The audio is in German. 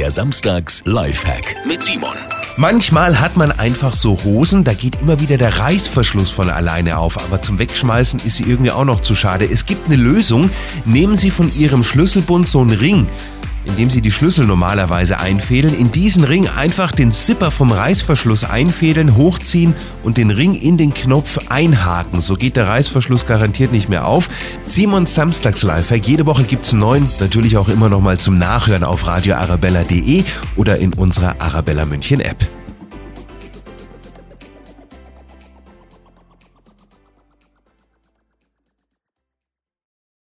Der Samstags Lifehack mit Simon. Manchmal hat man einfach so Hosen, da geht immer wieder der Reißverschluss von alleine auf, aber zum Wegschmeißen ist sie irgendwie auch noch zu schade. Es gibt eine Lösung. Nehmen Sie von Ihrem Schlüsselbund so einen Ring indem Sie die Schlüssel normalerweise einfädeln, in diesen Ring einfach den Zipper vom Reißverschluss einfädeln, hochziehen und den Ring in den Knopf einhaken. So geht der Reißverschluss garantiert nicht mehr auf. Simons Samstags Lifehack. Jede Woche gibt's neun, natürlich auch immer noch mal zum Nachhören auf radioarabella.de oder in unserer Arabella München App.